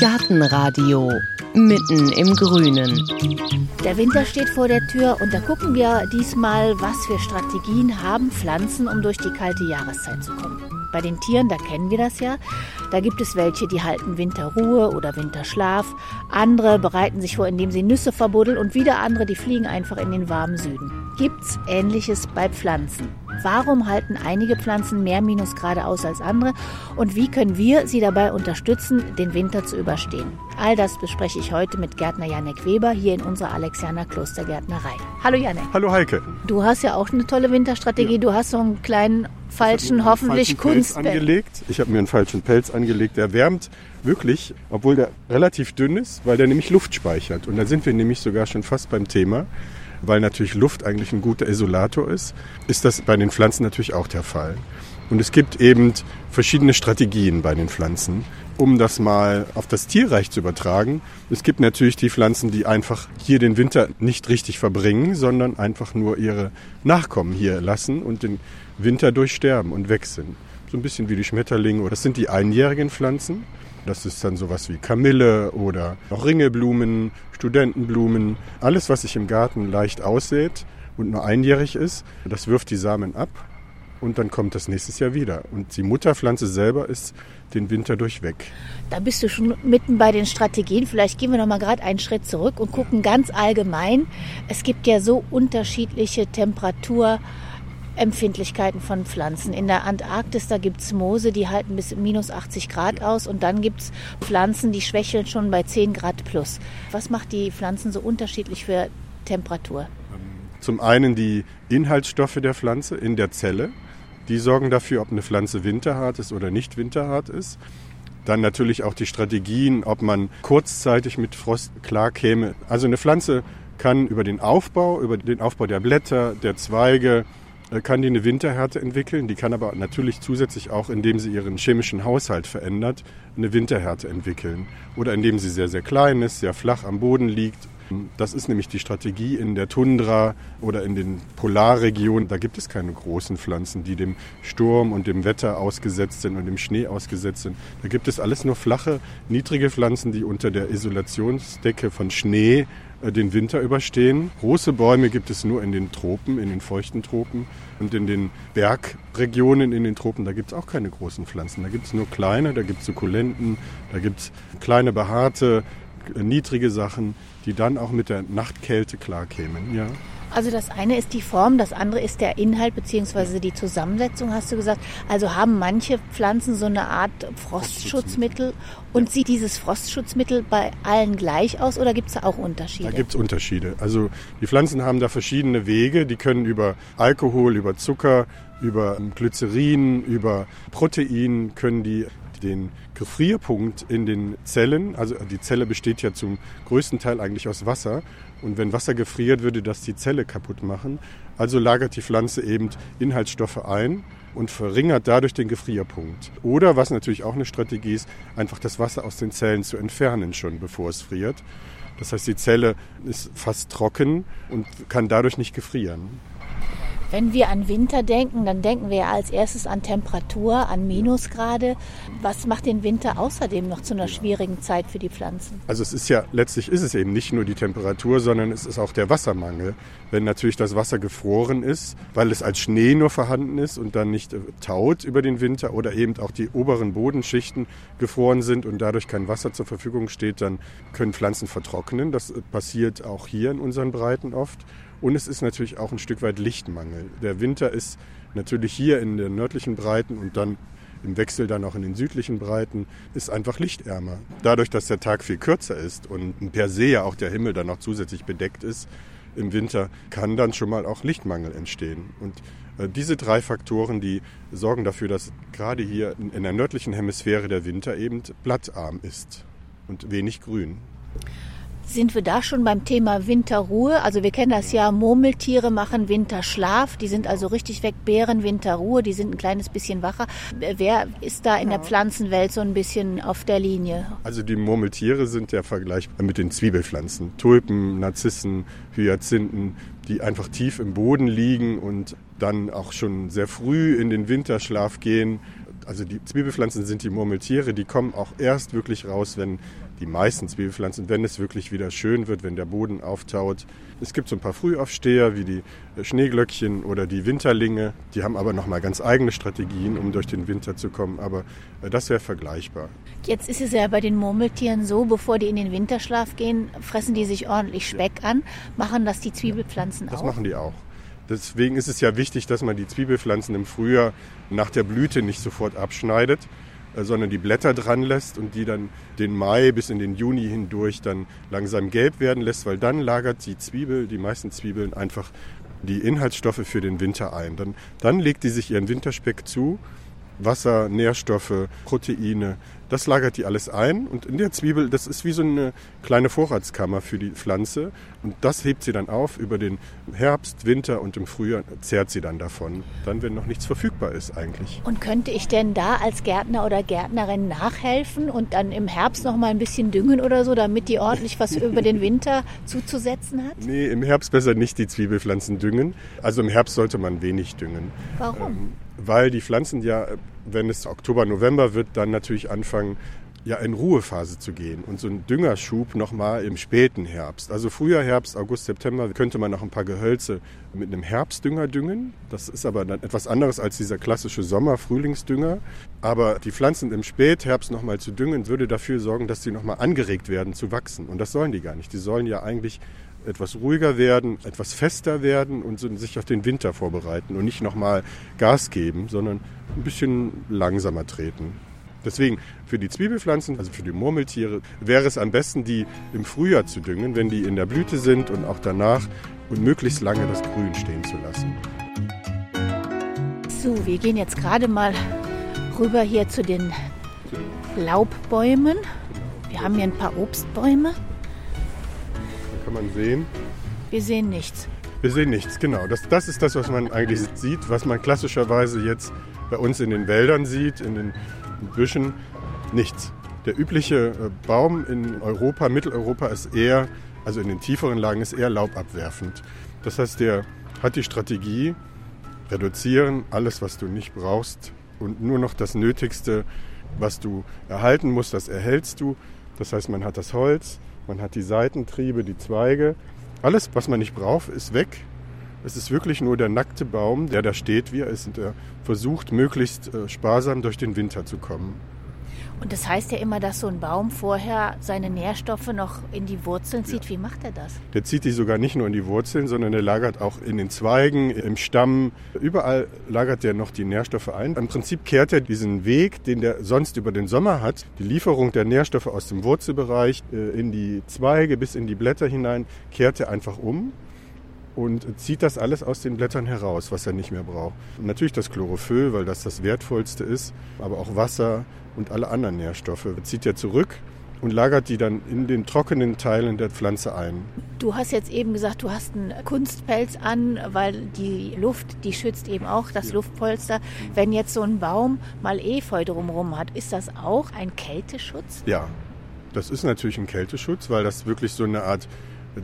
Gartenradio mitten im Grünen. Der Winter steht vor der Tür und da gucken wir diesmal, was für Strategien haben Pflanzen, um durch die kalte Jahreszeit zu kommen. Bei den Tieren, da kennen wir das ja. Da gibt es welche, die halten Winterruhe oder Winterschlaf. Andere bereiten sich vor, indem sie Nüsse verbuddeln und wieder andere, die fliegen einfach in den warmen Süden. Gibt's Ähnliches bei Pflanzen? Warum halten einige Pflanzen mehr Minusgrade aus als andere? Und wie können wir sie dabei unterstützen, den Winter zu überstehen? All das bespreche ich heute mit Gärtner Janek Weber hier in unserer Alexianer Klostergärtnerei. Hallo Janek. Hallo Heike. Du hast ja auch eine tolle Winterstrategie. Ja. Du hast so einen kleinen falschen, hoffentlich Kunstpelz angelegt. Ich habe mir einen falschen Pelz angelegt. Der wärmt wirklich, obwohl der relativ dünn ist, weil der nämlich Luft speichert. Und da sind wir nämlich sogar schon fast beim Thema weil natürlich Luft eigentlich ein guter Isolator ist, ist das bei den Pflanzen natürlich auch der Fall. Und es gibt eben verschiedene Strategien bei den Pflanzen, um das mal auf das Tierreich zu übertragen. Es gibt natürlich die Pflanzen, die einfach hier den Winter nicht richtig verbringen, sondern einfach nur ihre Nachkommen hier lassen und den Winter durchsterben und weg sind. So ein bisschen wie die Schmetterlinge. Das sind die einjährigen Pflanzen. Das ist dann sowas wie Kamille oder auch Ringelblumen, Studentenblumen. Alles, was sich im Garten leicht aussät und nur einjährig ist, das wirft die Samen ab und dann kommt das nächstes Jahr wieder. Und die Mutterpflanze selber ist den Winter durchweg. Da bist du schon mitten bei den Strategien. Vielleicht gehen wir noch mal gerade einen Schritt zurück und gucken ganz allgemein. Es gibt ja so unterschiedliche Temperatur- Empfindlichkeiten von Pflanzen. In der Antarktis, da es Moose, die halten bis minus 80 Grad aus und dann gibt es Pflanzen, die schwächeln schon bei 10 Grad plus. Was macht die Pflanzen so unterschiedlich für Temperatur? Zum einen die Inhaltsstoffe der Pflanze in der Zelle. Die sorgen dafür, ob eine Pflanze winterhart ist oder nicht winterhart ist. Dann natürlich auch die Strategien, ob man kurzzeitig mit Frost klarkäme. Also eine Pflanze kann über den Aufbau, über den Aufbau der Blätter, der Zweige, kann die eine Winterhärte entwickeln. Die kann aber natürlich zusätzlich auch, indem sie ihren chemischen Haushalt verändert, eine Winterhärte entwickeln. Oder indem sie sehr, sehr klein ist, sehr flach am Boden liegt. Das ist nämlich die Strategie in der Tundra oder in den Polarregionen. Da gibt es keine großen Pflanzen, die dem Sturm und dem Wetter ausgesetzt sind und dem Schnee ausgesetzt sind. Da gibt es alles nur flache, niedrige Pflanzen, die unter der Isolationsdecke von Schnee äh, den Winter überstehen. Große Bäume gibt es nur in den Tropen, in den feuchten Tropen. Und in den Bergregionen in den Tropen, da gibt es auch keine großen Pflanzen. Da gibt es nur kleine, da gibt es Sukkulenten, da gibt es kleine behaarte, äh, niedrige Sachen, die dann auch mit der Nachtkälte klarkämen. Ja. Also das eine ist die Form, das andere ist der Inhalt bzw. die Zusammensetzung, hast du gesagt. Also haben manche Pflanzen so eine Art Frostschutzmittel und sieht dieses Frostschutzmittel bei allen gleich aus oder gibt es da auch Unterschiede? Da gibt es Unterschiede. Also die Pflanzen haben da verschiedene Wege. Die können über Alkohol, über Zucker, über Glycerin, über Protein können die den Gefrierpunkt in den Zellen, also die Zelle besteht ja zum größten Teil eigentlich aus Wasser und wenn Wasser gefriert, würde das die Zelle kaputt machen. Also lagert die Pflanze eben Inhaltsstoffe ein und verringert dadurch den Gefrierpunkt. Oder, was natürlich auch eine Strategie ist, einfach das Wasser aus den Zellen zu entfernen, schon bevor es friert. Das heißt, die Zelle ist fast trocken und kann dadurch nicht gefrieren. Wenn wir an Winter denken, dann denken wir ja als erstes an Temperatur, an Minusgrade. Was macht den Winter außerdem noch zu einer schwierigen Zeit für die Pflanzen? Also es ist ja, letztlich ist es eben nicht nur die Temperatur, sondern es ist auch der Wassermangel. Wenn natürlich das Wasser gefroren ist, weil es als Schnee nur vorhanden ist und dann nicht äh, taut über den Winter oder eben auch die oberen Bodenschichten gefroren sind und dadurch kein Wasser zur Verfügung steht, dann können Pflanzen vertrocknen. Das äh, passiert auch hier in unseren Breiten oft. Und es ist natürlich auch ein Stück weit Lichtmangel. Der Winter ist natürlich hier in den nördlichen Breiten und dann im Wechsel dann auch in den südlichen Breiten, ist einfach lichtärmer. Dadurch, dass der Tag viel kürzer ist und per se ja auch der Himmel dann noch zusätzlich bedeckt ist, im Winter kann dann schon mal auch Lichtmangel entstehen. Und äh, diese drei Faktoren, die sorgen dafür, dass gerade hier in der nördlichen Hemisphäre der Winter eben blattarm ist und wenig grün. Sind wir da schon beim Thema Winterruhe? Also wir kennen das ja, Murmeltiere machen Winterschlaf, die sind also richtig weg, Bären Winterruhe, die sind ein kleines bisschen wacher. Wer ist da in der Pflanzenwelt so ein bisschen auf der Linie? Also die Murmeltiere sind ja vergleichbar mit den Zwiebelpflanzen. Tulpen, Narzissen, Hyazinthen, die einfach tief im Boden liegen und dann auch schon sehr früh in den Winterschlaf gehen Also die Zwiebelpflanzen sind die Murmeltiere, die kommen auch erst wirklich raus, wenn die meisten Zwiebelpflanzen, wenn es wirklich wieder schön wird, wenn der Boden auftaut. Es gibt so ein paar Frühaufsteher wie die Schneeglöckchen oder die Winterlinge. Die haben aber nochmal ganz eigene Strategien, um durch den Winter zu kommen. Aber äh, das wäre vergleichbar. Jetzt ist es ja bei den Murmeltieren so, bevor die in den Winterschlaf gehen, fressen die sich ordentlich Speck an. Machen das die Zwiebelpflanzen das auch? Das machen die auch. Deswegen ist es ja wichtig, dass man die Zwiebelpflanzen im Frühjahr nach der Blüte nicht sofort abschneidet, sondern die Blätter dran lässt und die dann den Mai bis in den Juni hindurch dann langsam gelb werden lässt, weil dann lagert die Zwiebel, die meisten Zwiebeln einfach die Inhaltsstoffe für den Winter ein. Dann, dann legt die sich ihren Winterspeck zu Wasser, Nährstoffe, Proteine. Das lagert die alles ein und in der Zwiebel, das ist wie so eine kleine Vorratskammer für die Pflanze und das hebt sie dann auf über den Herbst, Winter und im Frühjahr zehrt sie dann davon, dann wenn noch nichts verfügbar ist eigentlich. Und könnte ich denn da als Gärtner oder Gärtnerin nachhelfen und dann im Herbst noch mal ein bisschen düngen oder so, damit die ordentlich was über den Winter zuzusetzen hat? Nee, im Herbst besser nicht die Zwiebelpflanzen düngen. Also im Herbst sollte man wenig düngen. Warum? Ähm, weil die Pflanzen ja, wenn es Oktober, November wird, dann natürlich anfangen, ja in Ruhephase zu gehen und so ein Düngerschub nochmal im späten Herbst. Also Frühjahr, Herbst, August, September könnte man noch ein paar Gehölze mit einem Herbstdünger düngen. Das ist aber dann etwas anderes als dieser klassische Sommer-Frühlingsdünger. Aber die Pflanzen im Spätherbst nochmal zu düngen, würde dafür sorgen, dass sie nochmal angeregt werden zu wachsen. Und das sollen die gar nicht. Die sollen ja eigentlich etwas ruhiger werden, etwas fester werden und sich auf den Winter vorbereiten und nicht nochmal Gas geben, sondern ein bisschen langsamer treten. Deswegen für die Zwiebelpflanzen, also für die Murmeltiere, wäre es am besten, die im Frühjahr zu düngen, wenn die in der Blüte sind und auch danach und möglichst lange das Grün stehen zu lassen. So, wir gehen jetzt gerade mal rüber hier zu den Laubbäumen. Wir haben hier ein paar Obstbäume kann man sehen? Wir sehen nichts. Wir sehen nichts, genau. Das, das ist das, was man eigentlich sieht, was man klassischerweise jetzt bei uns in den Wäldern sieht, in den Büschen. Nichts. Der übliche äh, Baum in Europa, Mitteleuropa ist eher, also in den tieferen Lagen ist eher laubabwerfend. Das heißt, der hat die Strategie, reduzieren, alles, was du nicht brauchst und nur noch das Nötigste, was du erhalten musst, das erhältst du. Das heißt, man hat das Holz, man hat die Seitentriebe, die Zweige. Alles, was man nicht braucht, ist weg. Es ist wirklich nur der nackte Baum, der da steht, wie er ist, und der versucht, möglichst äh, sparsam durch den Winter zu kommen. Und das heißt ja immer, dass so ein Baum vorher seine Nährstoffe noch in die Wurzeln zieht. Ja. Wie macht er das? Der zieht die sogar nicht nur in die Wurzeln, sondern der lagert auch in den Zweigen, im Stamm. Überall lagert der noch die Nährstoffe ein. Im Prinzip kehrt er diesen Weg, den der sonst über den Sommer hat, die Lieferung der Nährstoffe aus dem Wurzelbereich äh, in die Zweige bis in die Blätter hinein, kehrt er einfach um und zieht das alles aus den Blättern heraus, was er nicht mehr braucht. Und natürlich das Chlorophyll, weil das das Wertvollste ist, aber auch Wasser und alle anderen Nährstoffe er zieht er zurück und lagert die dann in den trockenen Teilen der Pflanze ein. Du hast jetzt eben gesagt, du hast einen Kunstpelz an, weil die Luft, die schützt eben auch das ja. Luftpolster. Wenn jetzt so ein Baum mal Efeu drumherum hat, ist das auch ein Kälteschutz? Ja, das ist natürlich ein Kälteschutz, weil das wirklich so eine Art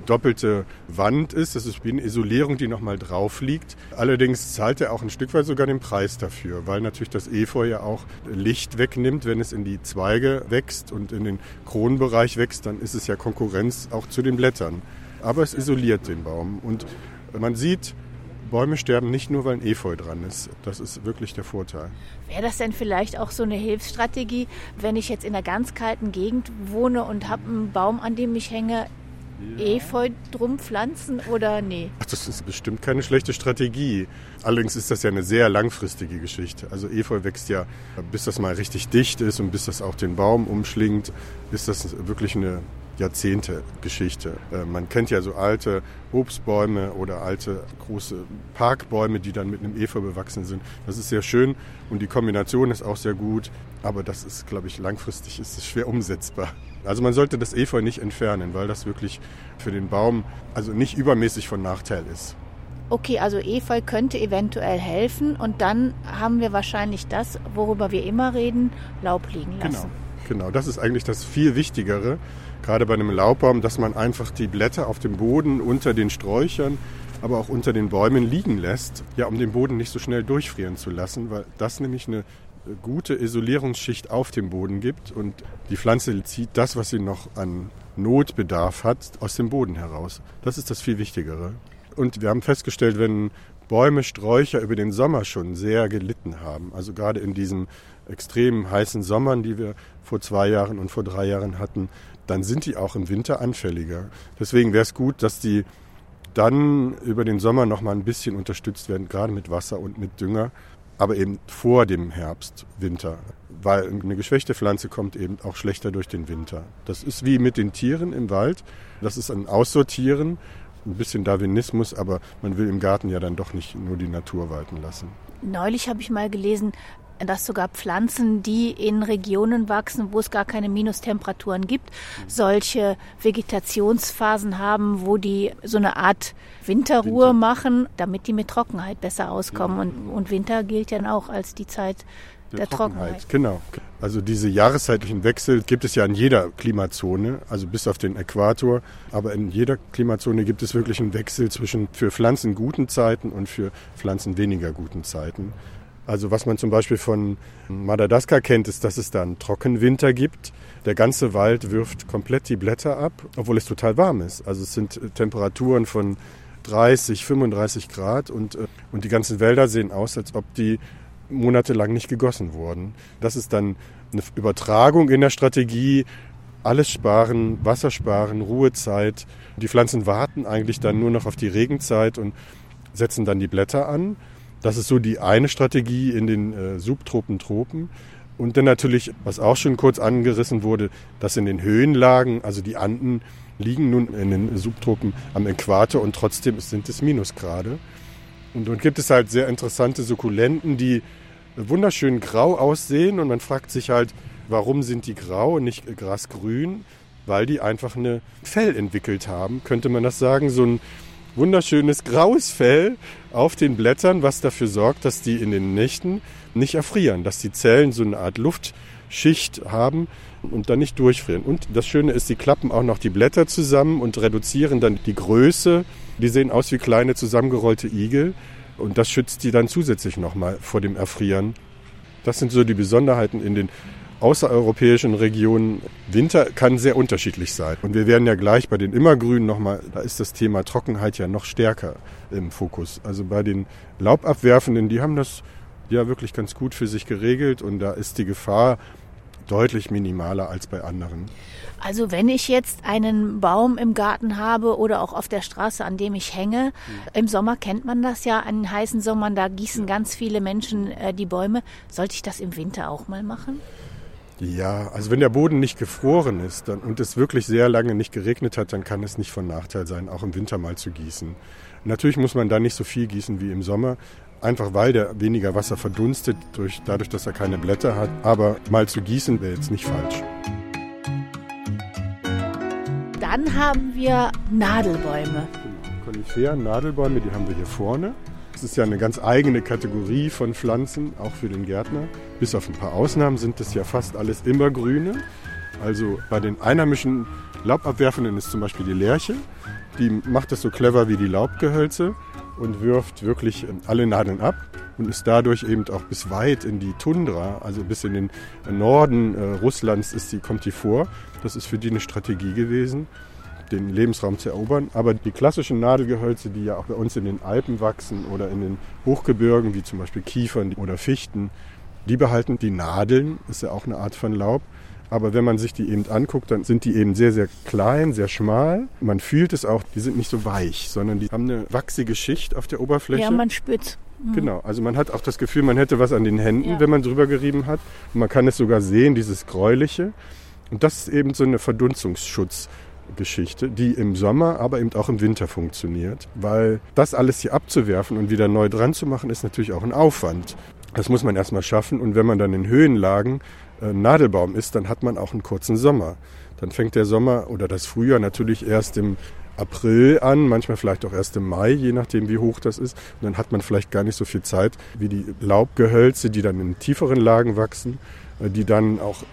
doppelte Wand ist. Das ist wie eine Isolierung, die nochmal drauf liegt. Allerdings zahlt er auch ein Stück weit sogar den Preis dafür, weil natürlich das Efeu ja auch Licht wegnimmt, wenn es in die Zweige wächst und in den Kronenbereich wächst, dann ist es ja Konkurrenz auch zu den Blättern. Aber es isoliert den Baum und man sieht, Bäume sterben nicht nur, weil ein Efeu dran ist. Das ist wirklich der Vorteil. Wäre das denn vielleicht auch so eine Hilfsstrategie, wenn ich jetzt in einer ganz kalten Gegend wohne und habe einen Baum, an dem ich hänge, Efeu drum pflanzen oder nee? Ach, das ist bestimmt keine schlechte Strategie. Allerdings ist das ja eine sehr langfristige Geschichte. Also Efeu wächst ja, bis das mal richtig dicht ist und bis das auch den Baum umschlingt, ist das wirklich eine Jahrzehnte-Geschichte. Äh, man kennt ja so alte Obstbäume oder alte große Parkbäume, die dann mit einem Efeu bewachsen sind. Das ist sehr schön und die Kombination ist auch sehr gut, aber das ist, glaube ich, langfristig ist es schwer umsetzbar. Also man sollte das Efeu nicht entfernen, weil das wirklich für den Baum also nicht übermäßig von Nachteil ist. Okay, also Efeu könnte eventuell helfen und dann haben wir wahrscheinlich das, worüber wir immer reden, Laub liegen lassen. Genau, genau. das ist eigentlich das viel Wichtigere, gerade bei einem Laubbaum, dass man einfach die Blätter auf dem Boden unter den Sträuchern, aber auch unter den Bäumen liegen lässt, ja, um den Boden nicht so schnell durchfrieren zu lassen, weil das nämlich eine gute Isolierungsschicht auf dem Boden gibt und die Pflanze zieht das, was sie noch an Notbedarf hat, aus dem Boden heraus. Das ist das viel Wichtigere. Und wir haben festgestellt, wenn Bäume, Sträucher über den Sommer schon sehr gelitten haben, also gerade in diesen extrem heißen Sommern, die wir vor zwei Jahren und vor drei Jahren hatten, dann sind die auch im Winter anfälliger. Deswegen wäre es gut, dass die dann über den Sommer noch mal ein bisschen unterstützt werden, gerade mit Wasser und mit Dünger, aber eben vor dem Herbst, Winter, weil eine geschwächte Pflanze kommt eben auch schlechter durch den Winter. Das ist wie mit den Tieren im Wald. Das ist ein Aussortieren, ein bisschen Darwinismus, aber man will im Garten ja dann doch nicht nur die Natur walten lassen. Neulich habe ich mal gelesen, dass sogar Pflanzen, die in Regionen wachsen, wo es gar keine Minustemperaturen gibt, solche Vegetationsphasen haben, wo die so eine Art Winterruhe Winter. machen, damit die mit Trockenheit besser auskommen. Und, und, Winter gilt dann auch als die Zeit der, der Trockenheit. Trockenheit. Genau. Also diese jahreszeitlichen Wechsel gibt es ja in jeder Klimazone, also bis auf den Äquator. Aber in jeder Klimazone gibt es wirklich einen Wechsel zwischen für Pflanzen guten Zeiten und für Pflanzen weniger guten Zeiten. Also was man zum Beispiel von Madagaskar kennt, ist, dass es da einen Trockenwinter gibt. Der ganze Wald wirft komplett die Blätter ab, obwohl es total warm ist. Also es sind Temperaturen von 30, 35 Grad und, äh, und die ganzen Wälder sehen aus, als ob die monatelang nicht gegossen wurden. Das ist dann eine Übertragung in der Strategie. Alles sparen, Wasser sparen, Ruhezeit. Die Pflanzen warten eigentlich dann nur noch auf die Regenzeit und setzen dann die Blätter an. Das ist so die eine Strategie in den äh, Subtropen, Tropen. Und dann natürlich, was auch schon kurz angerissen wurde, dass in den Höhenlagen, also die Anden liegen nun in den Subtropen am Äquator und trotzdem sind es Minusgrade. Und dann gibt es halt sehr interessante Sukkulenten, die wunderschön grau aussehen und man fragt sich halt, warum sind die grau und nicht grasgrün? Weil die einfach eine Fell entwickelt haben, könnte man das sagen, so ein wunderschönes graues Fell auf den Blättern, was dafür sorgt, dass die in den Nächten nicht erfrieren, dass die Zellen so eine Art Luftschicht haben und dann nicht durchfrieren. Und das Schöne ist, die klappen auch noch die Blätter zusammen und reduzieren dann die Größe. Die sehen aus wie kleine zusammengerollte Igel und das schützt die dann zusätzlich nochmal vor dem Erfrieren. Das sind so die Besonderheiten in den außereuropäischen Regionen. Winter kann sehr unterschiedlich sein. Und wir werden ja gleich bei den Immergrünen nochmal, da ist das Thema Trockenheit ja noch stärker im Fokus. Also bei den Laubabwerfenden, die haben das ja wirklich ganz gut für sich geregelt und da ist die Gefahr deutlich minimaler als bei anderen. Also wenn ich jetzt einen Baum im Garten habe oder auch auf der Straße, an dem ich hänge, mhm. im Sommer kennt man das ja, an heißen Sommern, da gießen ganz viele Menschen äh, die Bäume. Sollte ich das im Winter auch mal machen? Ja, also wenn der Boden nicht gefroren ist dann, und es wirklich sehr lange nicht geregnet hat, dann kann es nicht von Nachteil sein, auch im Winter mal zu gießen. Natürlich muss man da nicht so viel gießen wie im Sommer, einfach weil der weniger Wasser verdunstet, durch, dadurch, dass er keine Blätter hat. Aber mal zu gießen wäre jetzt nicht falsch. Dann haben wir Nadelbäume. Koniferen, Nadelbäume, die haben wir hier vorne. Das ist ja eine ganz eigene Kategorie von Pflanzen, auch für den Gärtner. Bis auf ein paar Ausnahmen sind das ja fast alles immergrüne. Also bei den einheimischen Laubabwerfenden ist zum Beispiel die Lerche. Die macht das so clever wie die Laubgehölze und wirft wirklich alle Nadeln ab und ist dadurch eben auch bis weit in die Tundra, also bis in den Norden äh, Russlands ist die, kommt die vor. Das ist für die eine Strategie gewesen den Lebensraum zu erobern. Aber die klassischen Nadelgehölze, die ja auch bei uns in den Alpen wachsen oder in den Hochgebirgen, wie zum Beispiel Kiefern oder Fichten, die behalten die Nadeln, ist ja auch eine Art von Laub. Aber wenn man sich die eben anguckt, dann sind die eben sehr, sehr klein, sehr schmal. Man fühlt es auch, die sind nicht so weich, sondern die haben eine wachsige Schicht auf der Oberfläche. Ja, man spürt mhm. Genau, also man hat auch das Gefühl, man hätte was an den Händen, ja. wenn man drüber gerieben hat. Und man kann es sogar sehen, dieses Gräuliche. Und das ist eben so eine Verdunstungsschutz. Geschichte, die im Sommer, aber eben auch im Winter funktioniert. Weil das alles hier abzuwerfen und wieder neu dran zu machen, ist natürlich auch ein Aufwand. Das muss man erstmal schaffen. Und wenn man dann in Höhenlagen äh, Nadelbaum ist, dann hat man auch einen kurzen Sommer. Dann fängt der Sommer oder das Frühjahr natürlich erst im April an, manchmal vielleicht auch erst im Mai, je nachdem wie hoch das ist. Und dann hat man vielleicht gar nicht so viel Zeit wie die Laubgehölze, die dann in tieferen Lagen wachsen, äh, die dann auch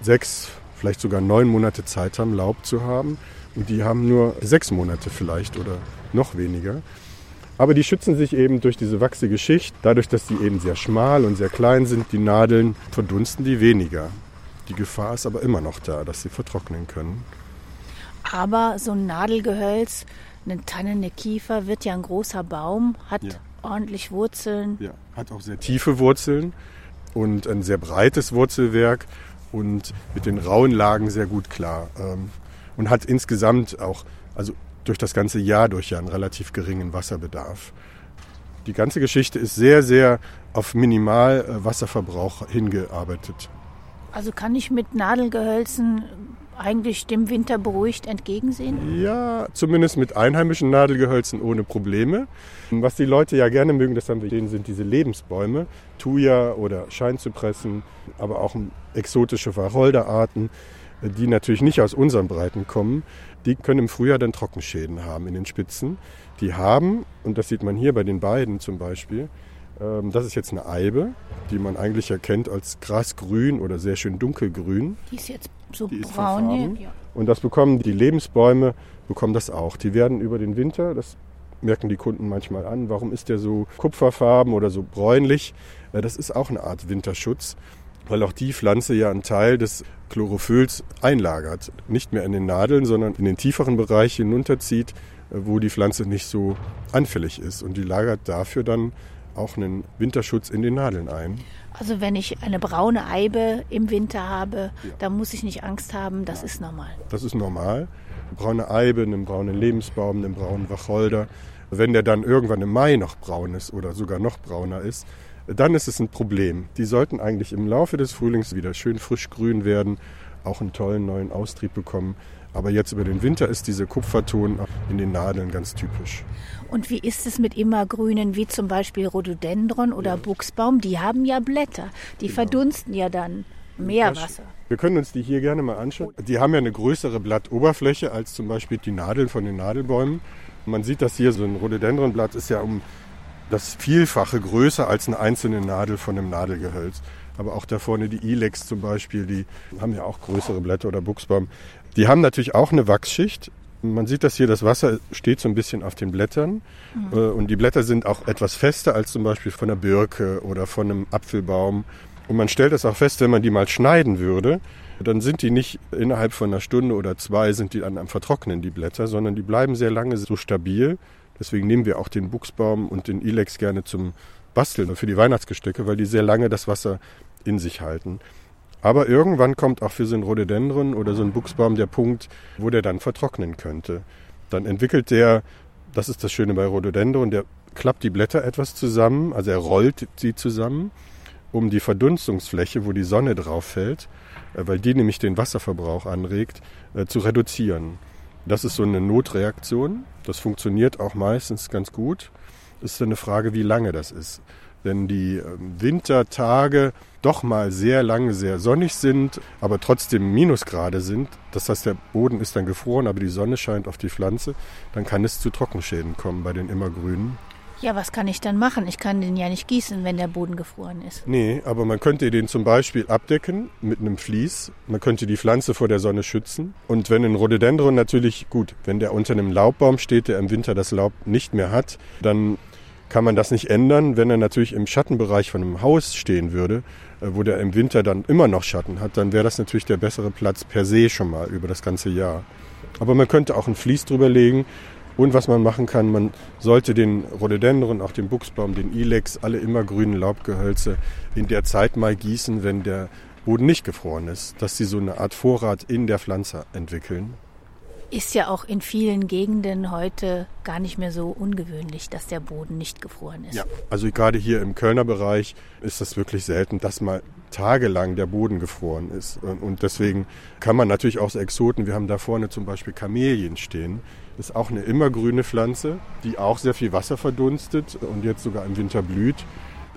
sechs, vielleicht sogar neun Monate Zeit haben, Laub zu haben. Und die haben nur sechs Monate vielleicht oder noch weniger. Aber die schützen sich eben durch diese wachsige Schicht. Dadurch, dass sie eben sehr schmal und sehr klein sind, die Nadeln, verdunsten die weniger. Die Gefahr ist aber immer noch da, dass sie vertrocknen können. Aber so ein Nadelgehölz, eine Tanne, eine Kiefer wird ja ein großer Baum, hat ja. ordentlich Wurzeln. Ja, hat auch sehr tiefe Wurzeln und ein sehr breites Wurzelwerk und mit den rauen Lagen sehr gut klar. Ähm, und hat insgesamt auch, also durch das ganze Jahr durch ja einen relativ geringen Wasserbedarf. Die ganze Geschichte ist sehr, sehr auf Minimalwasserverbrauch äh, hingearbeitet. Also kann ich mit Nadelgehölzen eigentlich dem Winter beruhigt entgegensehen? Ja, zumindest mit einheimischen Nadelgehölzen ohne Probleme. Was die Leute ja gerne mögen, das haben wir gesehen, sind diese Lebensbäume, Thuja oder Scheinzypressen, aber auch exotische Wacholderarten, die natürlich nicht aus unseren Breiten kommen. Die können im Frühjahr dann Trockenschäden haben in den Spitzen. Die haben, und das sieht man hier bei den beiden zum Beispiel, ähm, das ist jetzt eine Eibe, die man eigentlich erkennt als grasgrün oder sehr schön dunkelgrün. Die ist jetzt so die braun. Ja. Und das bekommen die Lebensbäume, bekommen das auch. Die werden über den Winter, das merken die Kunden manchmal an, warum ist der so kupferfarben oder so bräunlich? Äh, das ist auch eine Art Winterschutz, weil auch die Pflanze ja einen Teil des Chlorophylls einlagert. Nicht mehr in den Nadeln, sondern in den tieferen Bereich hinunterzieht, äh, wo die Pflanze nicht so anfällig ist. Und die lagert dafür dann auch einen Winterschutz in den Nadeln ein. Also wenn ich eine braune Eibe im Winter habe, ja. dann muss ich nicht Angst haben, das ist normal. Das ist normal. Eine braune Eibe, einen braunen Lebensbaum, einen braunen Wacholder. Wenn der dann irgendwann im Mai noch braun ist oder sogar noch brauner ist, dann ist es ein Problem. Die sollten eigentlich im Laufe des Frühlings wieder schön frisch grün werden, auch einen tollen neuen Austrieb bekommen. Aber jetzt über den Winter ist dieser Kupferton in den Nadeln ganz typisch. Und wie ist es mit immergrünen, wie zum Beispiel Rhododendron oder ja. Buchsbaum? Die haben ja Blätter, die genau. verdunsten ja dann mehr Wasser. Wir können uns die hier gerne mal anschauen. Die haben ja eine größere Blattoberfläche als zum Beispiel die Nadeln von den Nadelbäumen. Man sieht das hier, so ein Rhododendronblatt ist ja um das Vielfache größer als eine einzelne Nadel von einem Nadelgehölz. Aber auch da vorne die Ilex zum Beispiel, die haben ja auch größere Blätter oder Buchsbaum. Die haben natürlich auch eine Wachsschicht. Man sieht das hier, das Wasser steht so ein bisschen auf den Blättern. Mhm. Äh, und die Blätter sind auch etwas fester als zum Beispiel von einer Birke oder von einem Apfelbaum. Und man stellt das auch fest, wenn man die mal schneiden würde, dann sind die nicht innerhalb von einer Stunde oder zwei sind die dann am Vertrocknen, die Blätter, sondern die bleiben sehr lange so stabil. Deswegen nehmen wir auch den Buchsbaum und den Ilex gerne zum Basteln für die Weihnachtsgestecke, weil die sehr lange das Wasser in sich halten. Aber irgendwann kommt auch für so ein Rhododendron oder so ein Buchsbaum der Punkt, wo der dann vertrocknen könnte. Dann entwickelt der, das ist das Schöne bei Rhododendron, der klappt die Blätter etwas zusammen, also er rollt sie zusammen, um die Verdunstungsfläche, wo die Sonne drauf fällt, äh, weil die nämlich den Wasserverbrauch anregt, äh, zu reduzieren. Das ist so eine Notreaktion. Das funktioniert auch meistens ganz gut. Es ist eine Frage, wie lange das ist. Wenn die ähm, Wintertage doch mal sehr lange sehr sonnig sind, aber trotzdem Minusgrade sind, das heißt der Boden ist dann gefroren, aber die Sonne scheint auf die Pflanze, dann kann es zu Trockenschäden kommen bei den immergrünen. Ja, was kann ich dann machen? Ich kann den ja nicht gießen, wenn der Boden gefroren ist. Nee, aber man könnte den zum Beispiel abdecken mit einem Vlies. Man könnte die Pflanze vor der Sonne schützen. Und wenn ein Rhododendron natürlich, gut, wenn der unter einem Laubbaum steht, der im Winter das Laub nicht mehr hat, dann kann man das nicht ändern. Wenn er natürlich im Schattenbereich von einem Haus stehen würde, äh, wo der im Winter dann immer noch Schatten hat, dann wäre das natürlich der bessere Platz per se schon mal über das ganze Jahr. Aber man könnte auch ein Vlies drüber legen. Und was man machen kann, man sollte den Rhododendron, auch den Buchsbaum, den Ilex, alle immergrünen Laubgehölze in der Zeit mal gießen, wenn der Boden nicht gefroren ist, dass sie so eine Art Vorrat in der Pflanze entwickeln ist ja auch in vielen Gegenden heute gar nicht mehr so ungewöhnlich, dass der Boden nicht gefroren ist. Ja, also gerade hier im Kölner Bereich ist das wirklich selten, dass mal tagelang der Boden gefroren ist. Und deswegen kann man natürlich auch so Exoten, wir haben da vorne zum Beispiel Kamelien stehen. Das ist auch eine immergrüne Pflanze, die auch sehr viel Wasser verdunstet und jetzt sogar im Winter blüht.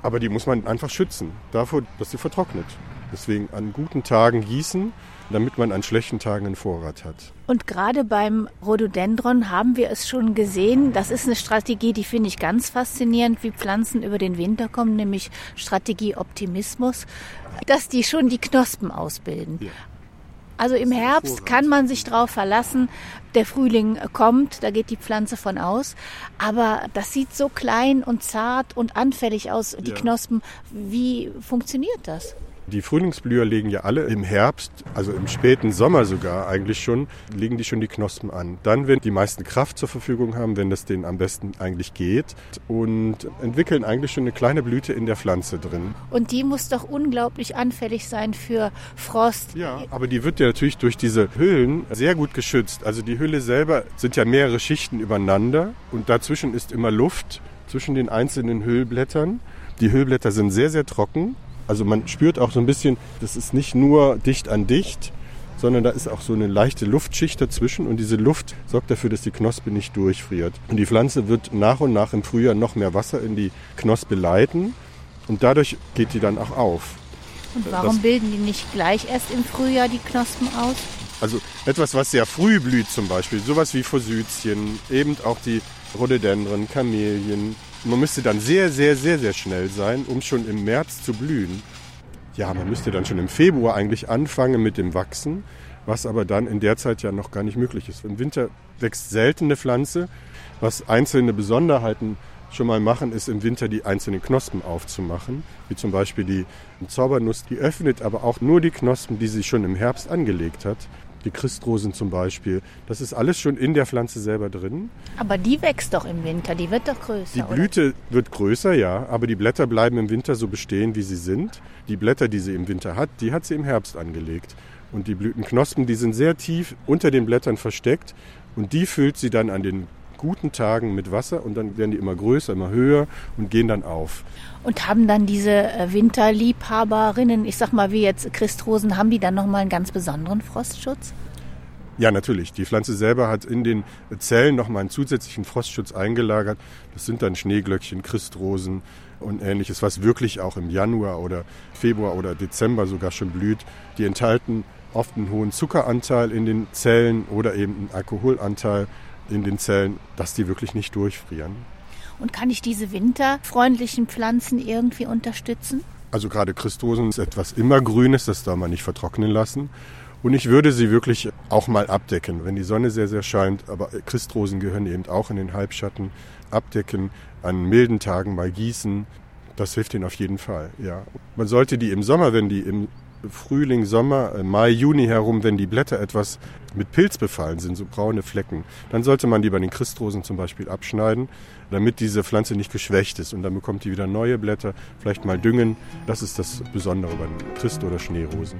Aber die muss man einfach schützen, davor, dass sie vertrocknet. Deswegen an guten Tagen gießen damit man an schlechten Tagen einen Vorrat hat. Und gerade beim Rhododendron haben wir es schon gesehen. Das ist eine Strategie, die finde ich ganz faszinierend, wie Pflanzen über den Winter kommen, nämlich Strategie Optimismus, dass die schon die Knospen ausbilden. Ja. Also im Herbst kann man sich darauf verlassen, der Frühling kommt, da geht die Pflanze von aus. Aber das sieht so klein und zart und anfällig aus, die ja. Knospen. Wie funktioniert das? Die Frühlingsblüher legen ja alle im Herbst, also im späten Sommer sogar eigentlich schon, legen die schon die Knospen an. Dann, wenn die meisten Kraft zur Verfügung haben, wenn das denen am besten eigentlich geht und entwickeln eigentlich schon eine kleine Blüte in der Pflanze drin. Und die muss doch unglaublich anfällig sein für Frost. Ja, aber die wird ja natürlich durch diese Hüllen sehr gut geschützt. Also die Hülle selber sind ja mehrere Schichten übereinander und dazwischen ist immer Luft zwischen den einzelnen Hüllblättern. Die Hüllblätter sind sehr, sehr trocken also man spürt auch so ein bisschen, das ist nicht nur dicht an dicht, sondern da ist auch so eine leichte Luftschicht dazwischen und diese Luft sorgt dafür, dass die Knospe nicht durchfriert. Und die Pflanze wird nach und nach im Frühjahr noch mehr Wasser in die Knospe leiten und dadurch geht die dann auch auf. Und warum das, bilden die nicht gleich erst im Frühjahr die Knospen aus? Also etwas, was sehr früh blüht zum Beispiel, sowas wie Forsythien, eben auch die Rhododendren, Kamelien, man müsste dann sehr, sehr, sehr, sehr schnell sein, um schon im März zu blühen. Ja, man müsste dann schon im Februar eigentlich anfangen mit dem Wachsen, was aber dann in der Zeit ja noch gar nicht möglich ist. Im Winter wächst selten eine Pflanze. Was einzelne Besonderheiten schon mal machen, ist im Winter die einzelnen Knospen aufzumachen, wie zum Beispiel die Zaubernuss. Die öffnet aber auch nur die Knospen, die sie schon im Herbst angelegt hat die Christrosen zum Beispiel. Das ist alles schon in der Pflanze selber drin. Aber die wächst doch im Winter, die wird doch größer. Die Blüte oder? wird größer, ja, aber die Blätter bleiben im Winter so bestehen, wie sie sind. Die Blätter, die sie im Winter hat, die hat sie im Herbst angelegt. Und die Blütenknospen, die sind sehr tief unter den Blättern versteckt und die füllt sie dann an den guten Tagen mit Wasser und dann werden die immer größer, immer höher und gehen dann auf. Und haben dann diese äh, Winterliebhaberinnen, ich sag mal wie jetzt Christrosen, haben die dann nochmal einen ganz besonderen Frostschutz? Ja, natürlich. Die Pflanze selber hat in den Zellen nochmal einen zusätzlichen Frostschutz eingelagert. Das sind dann Schneeglöckchen, Christrosen und ähnliches, was wirklich auch im Januar oder Februar oder Dezember sogar schon blüht. Die enthalten oft einen hohen Zuckeranteil in den Zellen oder eben einen Alkoholanteil in den Zellen, dass die wirklich nicht durchfrieren. Und kann ich diese winterfreundlichen Pflanzen irgendwie unterstützen? Also gerade Christosen ist etwas immergrünes, das darf man nicht vertrocknen lassen. Und ich würde sie wirklich auch mal abdecken, wenn die Sonne sehr, sehr scheint. Aber Christrosen gehören eben auch in den Halbschatten. Abdecken, an milden Tagen mal gießen. Das hilft ihnen auf jeden Fall, ja. Man sollte die im Sommer, wenn die im Frühling, Sommer, äh, Mai, Juni herum, wenn die Blätter etwas mit Pilz befallen sind, so braune Flecken, dann sollte man die bei den Christrosen zum Beispiel abschneiden, damit diese Pflanze nicht geschwächt ist. Und dann bekommt die wieder neue Blätter, vielleicht mal düngen. Das ist das Besondere bei den Christ- oder Schneerosen.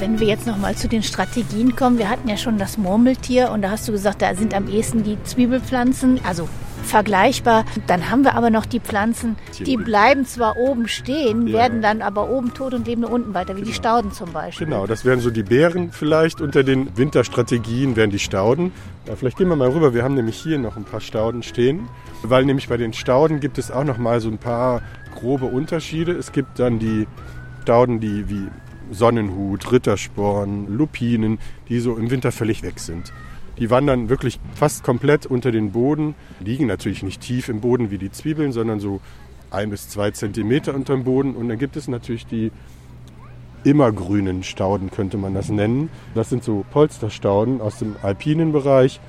wenn wir jetzt noch mal zu den Strategien kommen, wir hatten ja schon das Murmeltier und da hast du gesagt, da sind am ehesten die Zwiebelpflanzen, also vergleichbar. Dann haben wir aber noch die Pflanzen, die bleiben zwar oben stehen, ja. werden dann aber oben tot und leben unten weiter, wie genau. die Stauden zum Beispiel. Genau, das wären so die Beeren vielleicht. Unter den Winterstrategien wären die Stauden. Ja, vielleicht gehen wir mal rüber. Wir haben nämlich hier noch ein paar Stauden stehen, weil nämlich bei den Stauden gibt es auch noch mal so ein paar grobe Unterschiede. Es gibt dann die Stauden, die wie Sonnenhut, Rittersporn, Lupinen, die so im Winter völlig weg sind. Die wandern wirklich fast komplett unter den Boden, liegen natürlich nicht tief im Boden wie die Zwiebeln, sondern so ein bis zwei Zentimeter unter dem Boden. Und dann gibt es natürlich die immergrünen Stauden, könnte man das nennen. Das sind so Polsterstauden aus dem alpinen Bereich.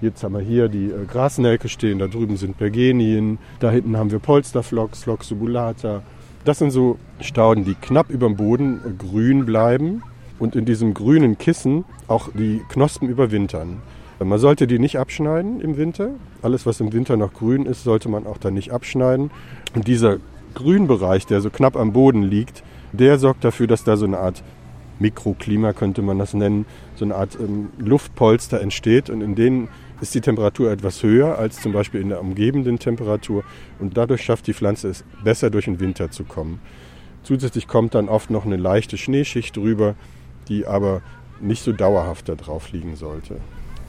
Jetzt haben wir hier die äh, Grasnelke stehen, da drüben sind Bergenien, da hinten haben wir Polsterflocks, Loxobulata. Das sind so Stauden, die knapp über dem Boden äh, grün bleiben und in diesem grünen Kissen auch die Knospen überwintern. Man sollte die nicht abschneiden im Winter. Alles, was im Winter noch grün ist, sollte man auch dann nicht abschneiden. Und dieser Grünbereich, der so knapp am Boden liegt, der sorgt dafür, dass da so eine Art Mikroklima, könnte man das nennen, so eine Art ähm, Luftpolster entsteht. Und in denen ist die Temperatur etwas höher als zum Beispiel in der umgebenden Temperatur. Und dadurch schafft die Pflanze es besser durch den Winter zu kommen. Zusätzlich kommt dann oft noch eine leichte Schneeschicht drüber, die aber nicht so dauerhaft da drauf liegen sollte.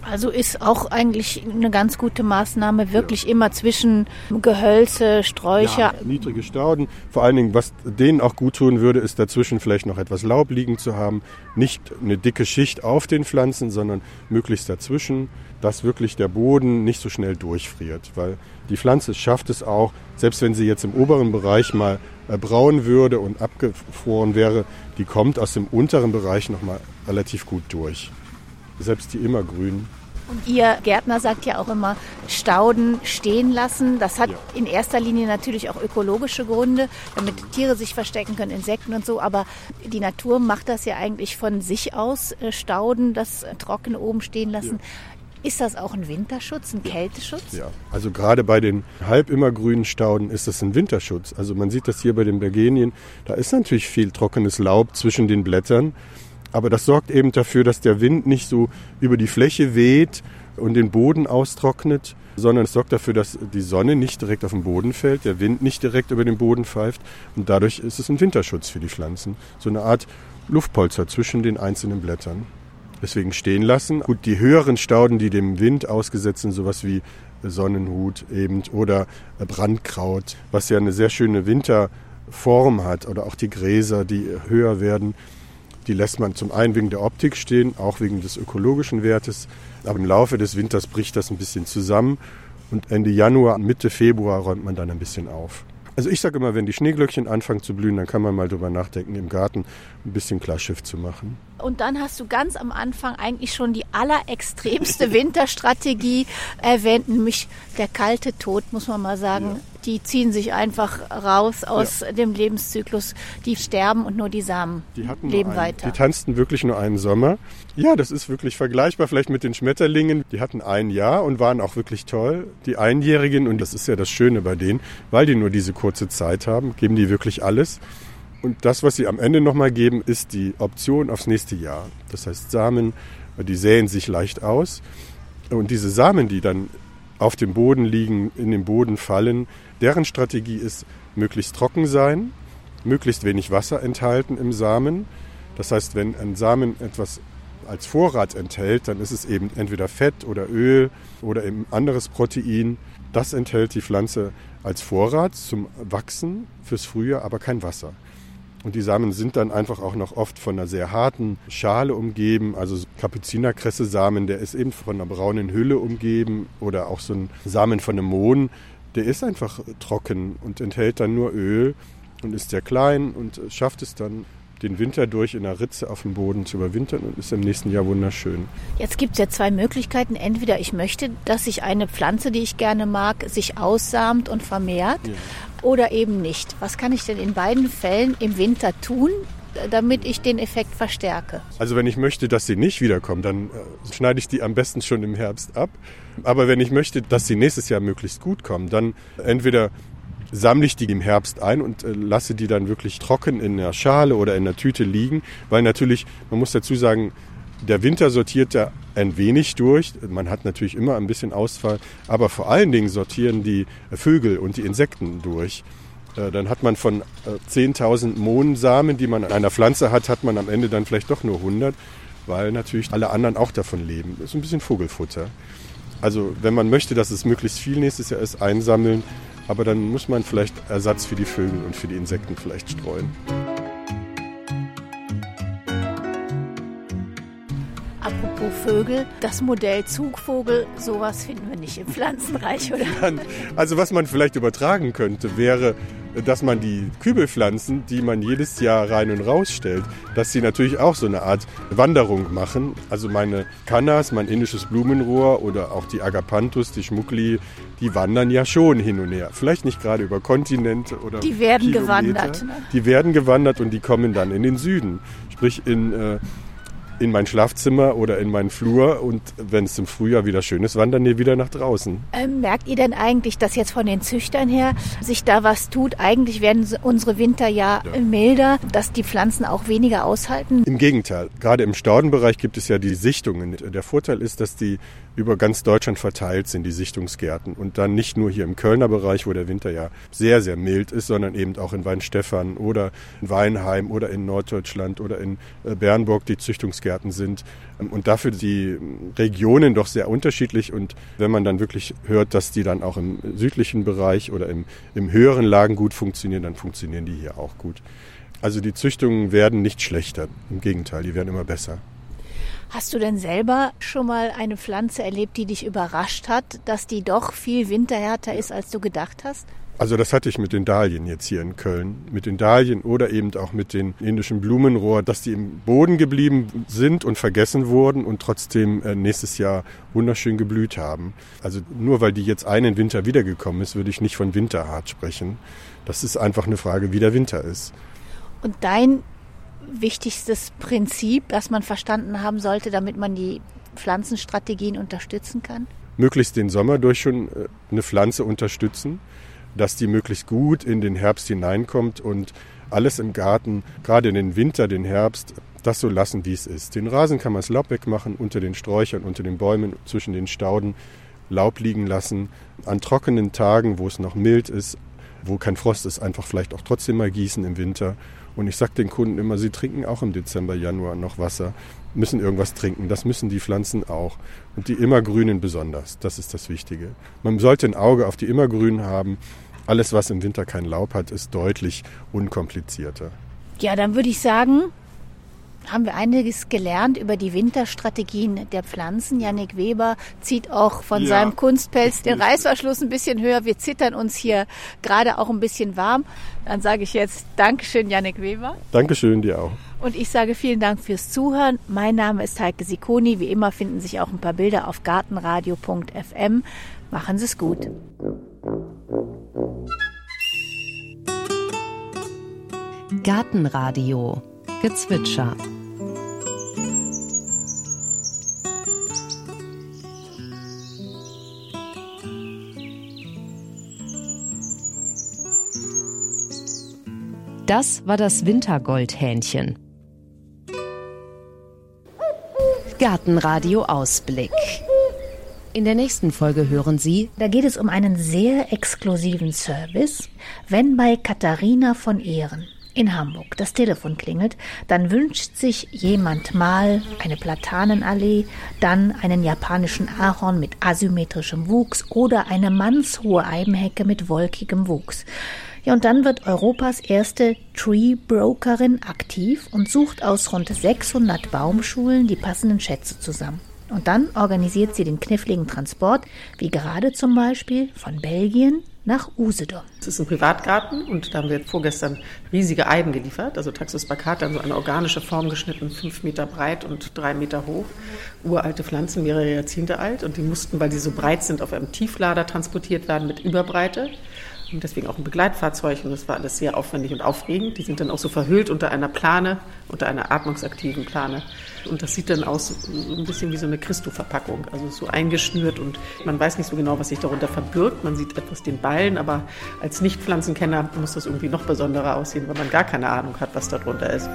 Also ist auch eigentlich eine ganz gute Maßnahme, wirklich ja. immer zwischen Gehölze, Sträucher. Ja, niedrige Stauden. Vor allen Dingen, was denen auch gut tun würde, ist dazwischen vielleicht noch etwas Laub liegen zu haben. Nicht eine dicke Schicht auf den Pflanzen, sondern möglichst dazwischen, dass wirklich der Boden nicht so schnell durchfriert. Weil die Pflanze schafft es auch, selbst wenn sie jetzt im oberen Bereich mal äh, brauen würde und abgefroren wäre, die kommt aus dem unteren Bereich nochmal relativ gut durch. Selbst die immergrünen. Und Ihr Gärtner sagt ja auch immer, Stauden stehen lassen. Das hat Ja. in erster Linie natürlich auch ökologische Gründe, damit Tiere sich verstecken können, Insekten und so. Aber die Natur macht das ja eigentlich von sich aus, äh, Stauden, das Trockene oben stehen lassen. Ist das auch ein Winterschutz, ein Kälteschutz? Ja, also gerade bei den halb immergrünen Stauden ist das ein Winterschutz. Also man sieht das hier bei den Bergenien, da ist natürlich viel trockenes Laub zwischen den Blättern, aber das sorgt eben dafür, dass der Wind nicht so über die Fläche weht und den Boden austrocknet, sondern es sorgt dafür, dass die Sonne nicht direkt auf den Boden fällt, der Wind nicht direkt über den Boden pfeift und dadurch ist es ein Winterschutz für die Pflanzen. So eine Art Luftpolster zwischen den einzelnen Blättern. Deswegen stehen lassen. Gut, die höheren Stauden, die dem Wind ausgesetzt sind, sowas wie Sonnenhut eben oder Brandkraut, was ja eine sehr schöne Winterform hat, oder auch die Gräser, die höher werden, die lässt man zum einen wegen der Optik stehen, auch wegen des ökologischen Wertes. Aber im Laufe des Winters bricht das ein bisschen zusammen und Ende Januar, Mitte Februar räumt man dann ein bisschen auf. Also ich sage immer, wenn die Schneeglöckchen anfangen zu blühen, dann kann man mal drüber nachdenken, im Garten ein bisschen Klarschiff zu machen. Und dann hast du ganz am Anfang eigentlich schon die allerextremste Winterstrategie erwähnt, nämlich der kalte Tod, muss man mal sagen. Die ziehen sich einfach raus aus dem Lebenszyklus. Die sterben und nur die Samen Die hatten leben einen, weiter. Die tanzten wirklich nur einen Sommer. Ja, das ist wirklich vergleichbar vielleicht mit den Schmetterlingen. Die hatten ein Jahr und waren auch wirklich toll. Die Einjährigen, und das ist ja das Schöne bei denen, weil die nur diese kurze Zeit haben, geben die wirklich alles. Und das, was sie am Ende nochmal geben, ist die Option aufs nächste Jahr. Das heißt Samen, die säen sich leicht aus. Und diese Samen, die dann auf dem Boden liegen, in den Boden fallen, deren Strategie ist möglichst trocken sein, möglichst wenig Wasser enthalten im Samen. Das heißt, wenn ein Samen etwas als Vorrat enthält, dann ist es eben entweder Fett oder Öl oder eben anderes Protein. Das enthält die Pflanze als Vorrat zum Wachsen fürs Frühjahr, aber kein Wasser. Und die Samen sind dann einfach auch noch oft von einer sehr harten Schale umgeben. Also so Kapuzinerkresse-Samen, der ist eben von einer braunen Hülle umgeben. Oder auch so ein Samen von einem Mohn, der ist einfach trocken und enthält dann nur Öl und ist sehr klein und schafft es dann, den Winter durch in einer Ritze auf dem Boden zu überwintern und ist im nächsten Jahr wunderschön. Jetzt gibt es ja zwei Möglichkeiten. Entweder ich möchte, dass sich eine Pflanze, die ich gerne mag, sich aussamt und vermehrt oder eben nicht. Was kann ich denn in beiden Fällen im Winter tun, damit ich den Effekt verstärke? Also wenn ich möchte, dass sie nicht wiederkommen, dann äh, schneide ich die am besten schon im Herbst ab. Aber wenn ich möchte, dass sie nächstes Jahr möglichst gut kommen, dann entweder sammle ich die im Herbst ein und äh, lasse die dann wirklich trocken in der Schale oder in der Tüte liegen, weil natürlich, man muss dazu sagen, der Winter sortiert ja ein wenig durch. Man hat natürlich immer ein bisschen Ausfall, aber vor allen Dingen sortieren die Vögel und die Insekten durch. Äh, Dann hat man von äh, 10.000 Mohnsamen, die man an einer Pflanze hat, hat man am Ende dann vielleicht doch nur 100, weil natürlich alle anderen auch davon leben. Das ist ein bisschen Vogelfutter. Also wenn man möchte, dass es möglichst viel nächstes Jahr ist, einsammeln, aber dann muss man vielleicht Ersatz für die Vögel und für die Insekten vielleicht streuen. Apropos Vögel, das Modell Zugvogel, sowas finden wir nicht im Pflanzenreich, oder? Also was man vielleicht übertragen könnte, wäre, dass man die Kübelpflanzen, die man jedes Jahr rein und raus stellt, dass sie natürlich auch so eine Art Wanderung machen. Also meine Kannas, mein indisches Blumenrohr oder auch die Agapanthus, die Schmuckli, die wandern ja schon hin und her. Vielleicht nicht gerade über Kontinente oder Die werden Kilometer. gewandert, ne? Die werden gewandert und die kommen dann in den Süden. Sprich in, äh, in mein Schlafzimmer oder in meinen Flur und wenn es im Frühjahr wieder schön ist, wandern die wieder nach draußen. Ähm, merkt ihr denn eigentlich, dass jetzt von den Züchtern her sich da was tut? Eigentlich werden unsere Winter ja, Ja. milder, dass die Pflanzen auch weniger aushalten. Im Gegenteil, gerade im Staudenbereich gibt es ja die Sichtungen. Der Vorteil ist, dass die über ganz Deutschland verteilt sind, die Sichtungsgärten. Und dann nicht nur hier im Kölner Bereich, wo der Winter ja sehr, sehr mild ist, sondern eben auch in Weinstefan oder in Weinheim oder in Norddeutschland oder in äh, Bernburg die Züchtungsgärten sind. Ähm, Und dafür die Regionen doch sehr unterschiedlich. Und wenn man dann wirklich hört, dass die dann auch im südlichen Bereich oder im, im höheren Lagen gut funktionieren, dann funktionieren die hier auch gut. Also die Züchtungen werden nicht schlechter. Im Gegenteil, die werden immer besser. Hast du denn selber schon mal eine Pflanze erlebt, die dich überrascht hat, dass die doch viel winterhärter ist, als du gedacht hast? Also das hatte ich mit den Dahlien jetzt hier in Köln. Mit den Dahlien oder eben auch mit den indischen Blumenrohr, dass die im Boden geblieben sind und vergessen wurden und trotzdem äh, nächstes Jahr wunderschön geblüht haben. Also nur weil die jetzt einen Winter wiedergekommen ist, würde ich nicht von Winterart sprechen. Das ist einfach eine Frage, wie der Winter ist. Und dein wichtigstes Prinzip, das man verstanden haben sollte, damit man die Pflanzenstrategien unterstützen kann? Möglichst den Sommer durch schon äh, eine Pflanze unterstützen dass die möglichst gut in den Herbst hineinkommt und alles im Garten, gerade in den Winter, den Herbst, das so lassen, wie es ist. Den Rasen kann man das Laub wegmachen, unter den Sträuchern, unter den Bäumen, zwischen den Stauden Laub liegen lassen. An trockenen Tagen, wo es noch mild ist, wo kein Frost ist, einfach vielleicht auch trotzdem mal gießen im Winter. Und ich sage den Kunden immer, sie trinken auch im Dezember, Januar noch Wasser, müssen irgendwas trinken. Das müssen die Pflanzen auch. Und die Immergrünen besonders. Das ist das Wichtige. Man sollte ein Auge auf die Immergrünen haben alles, was im Winter kein Laub hat, ist deutlich unkomplizierter. Ja, dann würde ich sagen, haben wir einiges gelernt über die Winterstrategien der Pflanzen. Yannick Weber zieht auch von ja. seinem Kunstpelz den Reißverschluss ein bisschen höher. Wir zittern uns hier gerade auch ein bisschen warm. Dann sage ich jetzt Dankeschön, Yannick Weber. Dankeschön, dir auch. Und ich sage vielen Dank fürs Zuhören. Mein Name ist Heike Sikoni. Wie immer finden sich auch ein paar Bilder auf gartenradio.fm. Machen Sie es gut. Gartenradio Gezwitscher Das war das Wintergoldhähnchen. Gartenradio Ausblick. In der nächsten Folge hören Sie. Da geht es um einen sehr exklusiven Service, wenn bei Katharina von Ehren in Hamburg das Telefon klingelt, dann wünscht sich jemand mal eine Platanenallee, dann einen japanischen Ahorn mit asymmetrischem Wuchs oder eine mannshohe Eibenhecke mit wolkigem Wuchs. Ja, und dann wird Europas erste Tree Brokerin aktiv und sucht aus rund 600 Baumschulen die passenden Schätze zusammen. Und dann organisiert sie den kniffligen Transport, wie gerade zum Beispiel von Belgien nach Usedom. Es ist ein Privatgarten und da haben wir vorgestern riesige Eiben geliefert, also Taxus baccata, so eine organische Form geschnitten, fünf Meter breit und drei Meter hoch. Uralte Pflanzen, mehrere Jahrzehnte alt und die mussten, weil die so breit sind, auf einem Tieflader transportiert werden mit Überbreite und deswegen auch ein Begleitfahrzeug und das war alles sehr aufwendig und aufregend. Die sind dann auch so verhüllt unter einer Plane, unter einer atmungsaktiven Plane. Und das sieht dann aus ein bisschen wie so eine Christo-Verpackung, also so eingeschnürt und man weiß nicht so genau, was sich darunter verbirgt. Man sieht etwas den Ballen, aber als Nicht-Pflanzenkenner muss das irgendwie noch besonderer aussehen, weil man gar keine Ahnung hat, was darunter ist.